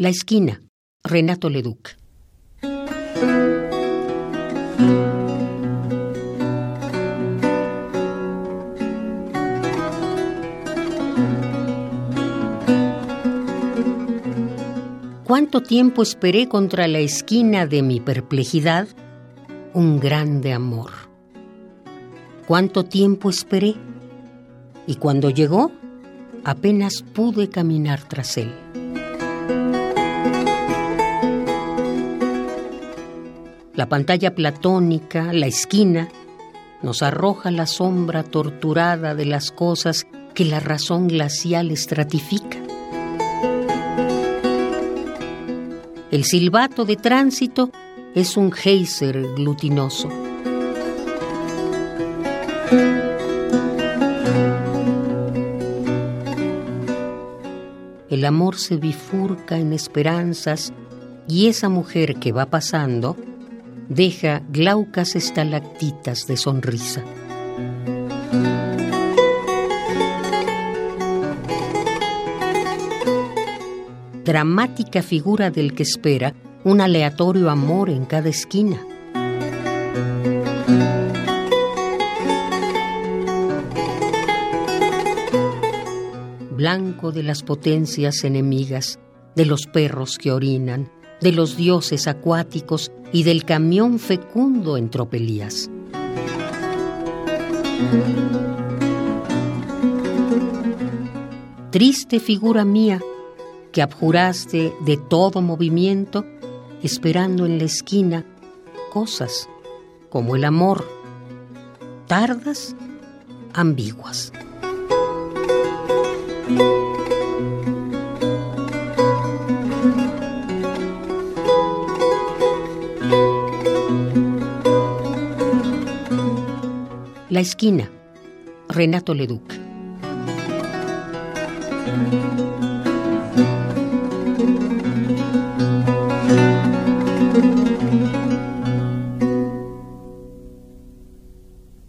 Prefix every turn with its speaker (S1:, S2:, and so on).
S1: La esquina, Renato Leduc. ¿Cuánto tiempo esperé contra la esquina de mi perplejidad? Un grande amor. ¿Cuánto tiempo esperé? Y cuando llegó, apenas pude caminar tras él. La pantalla platónica, la esquina, nos arroja la sombra torturada de las cosas que la razón glacial estratifica. El silbato de tránsito es un geyser glutinoso. El amor se bifurca en esperanzas y esa mujer que va pasando deja glaucas estalactitas de sonrisa. Dramática figura del que espera un aleatorio amor en cada esquina. Blanco de las potencias enemigas, de los perros que orinan, de los dioses acuáticos y del camión fecundo en tropelías. Triste figura mía, que abjuraste de todo movimiento, esperando en la esquina cosas como el amor, tardas, ambiguas. La esquina, Renato Leduc.